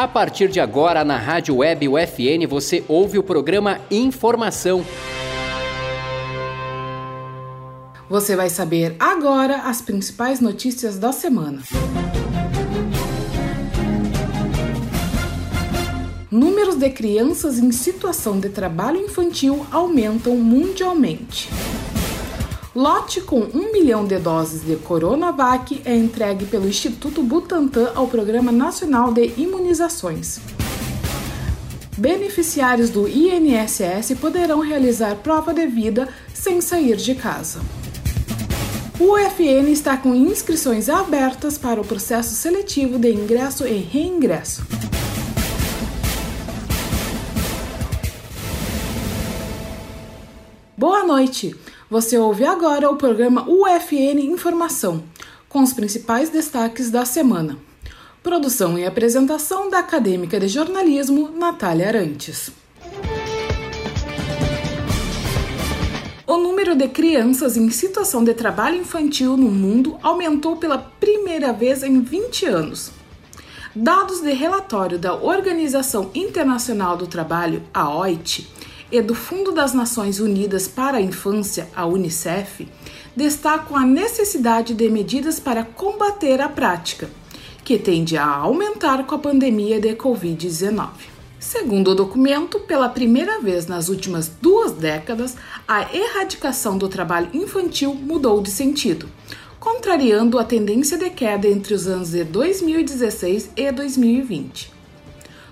A partir de agora, na Rádio Web UFN, você ouve o programa Informação. Você vai saber agora as principais notícias da semana. Números de crianças em situação de trabalho infantil aumentam mundialmente. Lote com 1 milhão de doses de Coronavac é entregue pelo Instituto Butantan ao Programa Nacional de Imunizações. Beneficiários do INSS poderão realizar prova de vida sem sair de casa. O UFN está com inscrições abertas para o processo seletivo de ingresso e reingresso. Boa noite! Você ouve agora o programa UFN Informação, com os principais destaques da semana. Produção e apresentação da acadêmica de jornalismo Natália Arantes. O número de crianças em situação de trabalho infantil no mundo aumentou pela primeira vez em 20 anos. Dados de relatório da Organização Internacional do Trabalho, a OIT, e do Fundo das Nações Unidas para a Infância, a UNICEF, destacam a necessidade de medidas para combater a prática, que tende a aumentar com a pandemia de Covid-19. Segundo o documento, pela primeira vez nas últimas duas décadas, a erradicação do trabalho infantil mudou de sentido, contrariando a tendência de queda entre os anos de 2016 e 2020.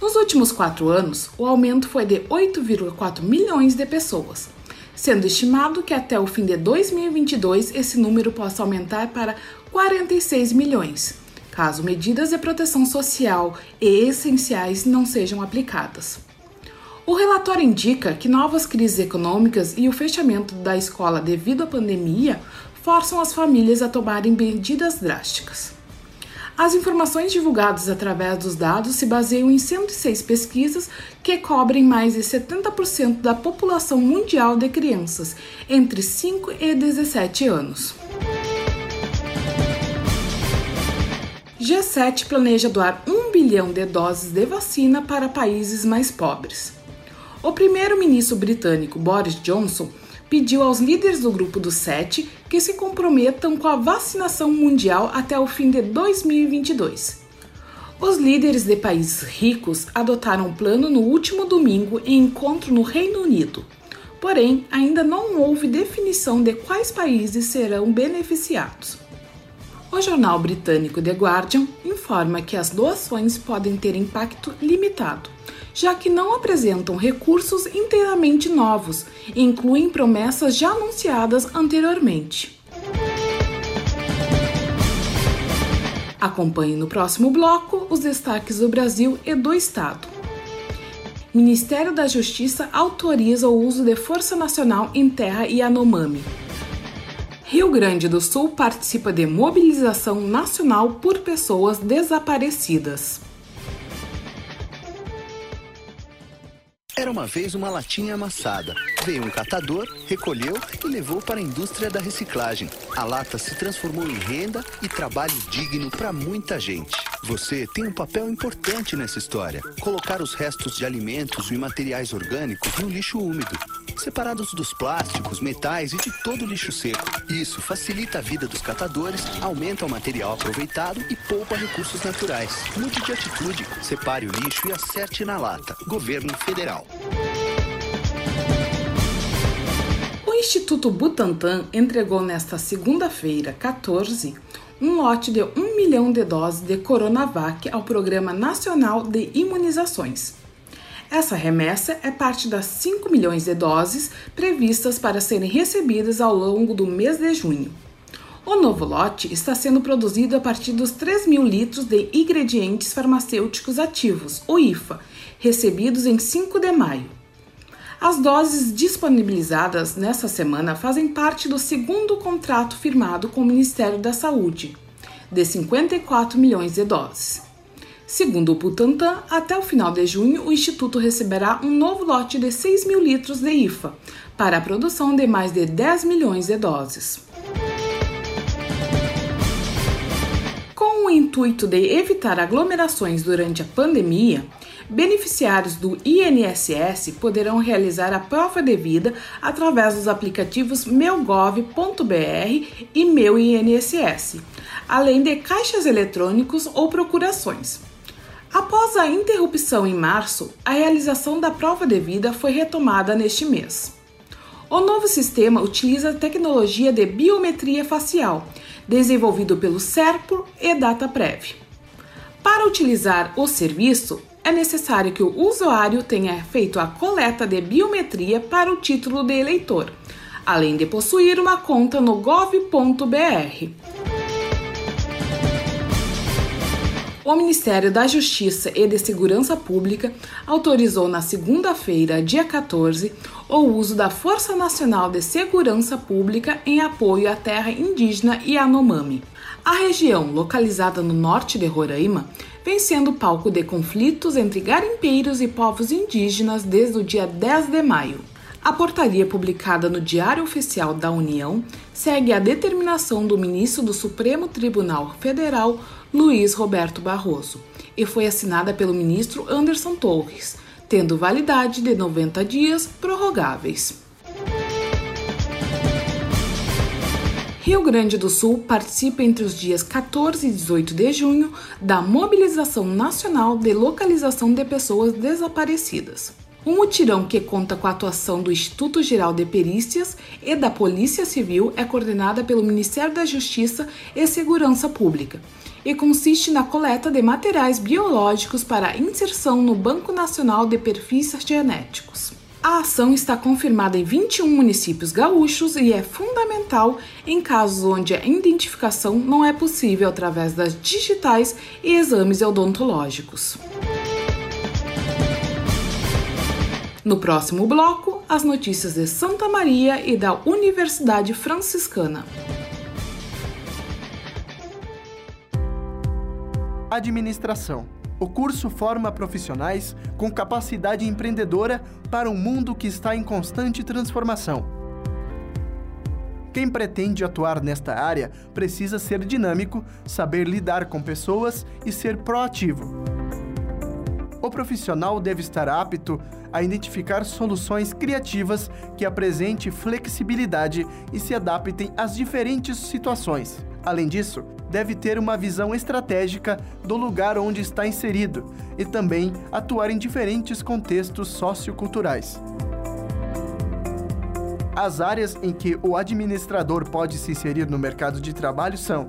Nos últimos quatro anos, o aumento foi de 8,4 milhões de pessoas, sendo estimado que até o fim de 2022 esse número possa aumentar para 46 milhões, caso medidas de proteção social e essenciais não sejam aplicadas. O relatório indica que novas crises econômicas e o fechamento da escola devido à pandemia forçam as famílias a tomarem medidas drásticas. As informações divulgadas através dos dados se baseiam em 106 pesquisas que cobrem mais de 70% da população mundial de crianças entre 5 e 17 anos. G7 planeja doar 1 bilhão de doses de vacina para países mais pobres. O primeiro-ministro britânico Boris Johnson pediu aos líderes do grupo dos sete que se comprometam com a vacinação mundial até o fim de 2022. Os líderes de países ricos adotaram o plano no último domingo em encontro no Reino Unido. Porém, ainda não houve definição de quais países serão beneficiados. O jornal britânico The Guardian informa que as doações podem ter impacto limitado, já que não apresentam recursos inteiramente novos e incluem promessas já anunciadas anteriormente. Acompanhe no próximo bloco os destaques do Brasil e do Estado. Ministério da Justiça autoriza o uso de Força Nacional em terra Yanomami. Rio Grande do Sul participa de mobilização nacional por pessoas desaparecidas. Era uma vez uma latinha amassada. Veio um catador, recolheu e levou para a indústria da reciclagem. A lata se transformou em renda e trabalho digno para muita gente. Você tem um papel importante nessa história: colocar os restos de alimentos e materiais orgânicos no lixo úmido separados dos plásticos, metais e de todo lixo seco. Isso facilita a vida dos catadores, aumenta o material aproveitado e poupa recursos naturais. Mude de atitude, separe o lixo e acerte na lata. Governo Federal. O Instituto Butantan entregou nesta segunda-feira, 14, um lote de 1 milhão de doses de Coronavac ao Programa Nacional de Imunizações. Essa remessa é parte das 5 milhões de doses previstas para serem recebidas ao longo do mês de junho. O novo lote está sendo produzido a partir dos 3 mil litros de ingredientes farmacêuticos ativos, o IFA, recebidos em 5 de maio. As doses disponibilizadas nesta semana fazem parte do segundo contrato firmado com o Ministério da Saúde, de 54 milhões de doses. Segundo o Butantan, até o final de junho, o Instituto receberá um novo lote de 6 mil litros de IFA, para a produção de mais de 10 milhões de doses. Com o intuito de evitar aglomerações durante a pandemia, beneficiários do INSS poderão realizar a prova de vida através dos aplicativos meugov.br e Meu INSS, além de caixas eletrônicos ou procurações. Após a interrupção em março, a realização da prova de vida foi retomada neste mês. O novo sistema utiliza a tecnologia de biometria facial, desenvolvido pelo Serpro e DataPrev. Para utilizar o serviço, é necessário que o usuário tenha feito a coleta de biometria para o título de eleitor, além de possuir uma conta no gov.br. O Ministério da Justiça e de Segurança Pública autorizou na segunda-feira, dia 14, o uso da Força Nacional de Segurança Pública em apoio à terra indígena Yanomami. A região, localizada no norte de Roraima, vem sendo palco de conflitos entre garimpeiros e povos indígenas desde o dia 10 de maio. A portaria publicada no Diário Oficial da União segue a determinação do ministro do Supremo Tribunal Federal, Luiz Roberto Barroso, e foi assinada pelo ministro Anderson Torres, tendo validade de 90 dias prorrogáveis. Rio Grande do Sul participa entre os dias 14 e 18 de junho da Mobilização Nacional de Localização de Pessoas Desaparecidas. Um mutirão que conta com a atuação do Instituto Geral de Perícias e da Polícia Civil é coordenada pelo Ministério da Justiça e Segurança Pública e consiste na coleta de materiais biológicos para inserção no Banco Nacional de Perfis Genéticos. A ação está confirmada em 21 municípios gaúchos e é fundamental em casos onde a identificação não é possível através das digitais e exames odontológicos. No próximo bloco, as notícias de Santa Maria e da Universidade Franciscana. Administração. O curso forma profissionais com capacidade empreendedora para um mundo que está em constante transformação. Quem pretende atuar nesta área precisa ser dinâmico, saber lidar com pessoas e ser proativo. O profissional deve estar apto a identificar soluções criativas que apresentem flexibilidade e se adaptem às diferentes situações. Além disso, deve ter uma visão estratégica do lugar onde está inserido e também atuar em diferentes contextos socioculturais. As áreas em que o administrador pode se inserir no mercado de trabalho são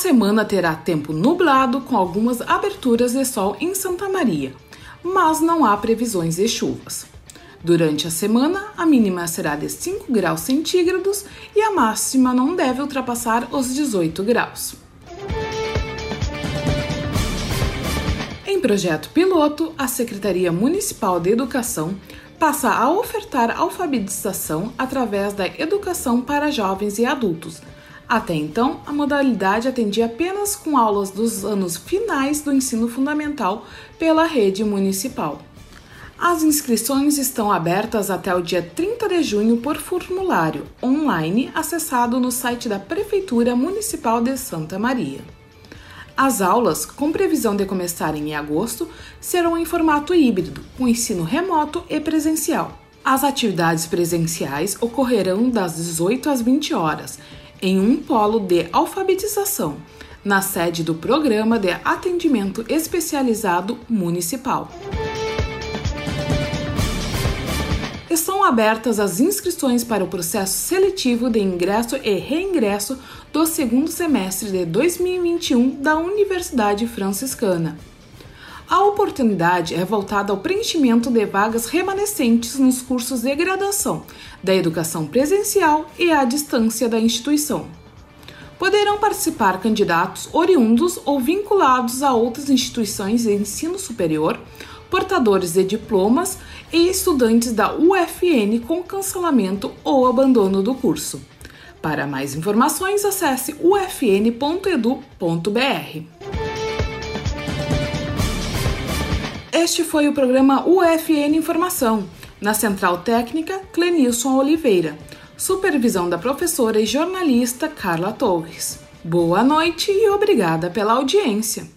Semana terá tempo nublado com algumas aberturas de sol em Santa Maria, mas não há previsões de chuvas. Durante a semana, a mínima será de 5 graus centígrados e a máxima não deve ultrapassar os 18 graus. Em projeto piloto, a Secretaria Municipal de Educação passa a ofertar alfabetização através da educação para jovens e adultos, até então, a modalidade atendia apenas com aulas dos anos finais do ensino fundamental pela rede municipal. As inscrições estão abertas até o dia 30 de junho por formulário online acessado no site da Prefeitura Municipal de Santa Maria. As aulas, com previsão de começarem em agosto, serão em formato híbrido, com ensino remoto e presencial. As atividades presenciais ocorrerão das 18 às 20 horas em um polo de alfabetização, na sede do Programa de Atendimento Especializado Municipal. Estão abertas as inscrições para o processo seletivo de ingresso e reingresso do segundo semestre de 2021 da Universidade Franciscana. A oportunidade é voltada ao preenchimento de vagas remanescentes nos cursos de graduação, da educação presencial e à distância da instituição. Poderão participar candidatos oriundos ou vinculados a outras instituições de ensino superior, portadores de diplomas e estudantes da UFN com cancelamento ou abandono do curso. Para mais informações, acesse ufn.edu.br. Este foi o programa UFN Informação. Na Central Técnica, Clenilson Oliveira. Supervisão da professora e jornalista Carla Torres. Boa noite e obrigada pela audiência.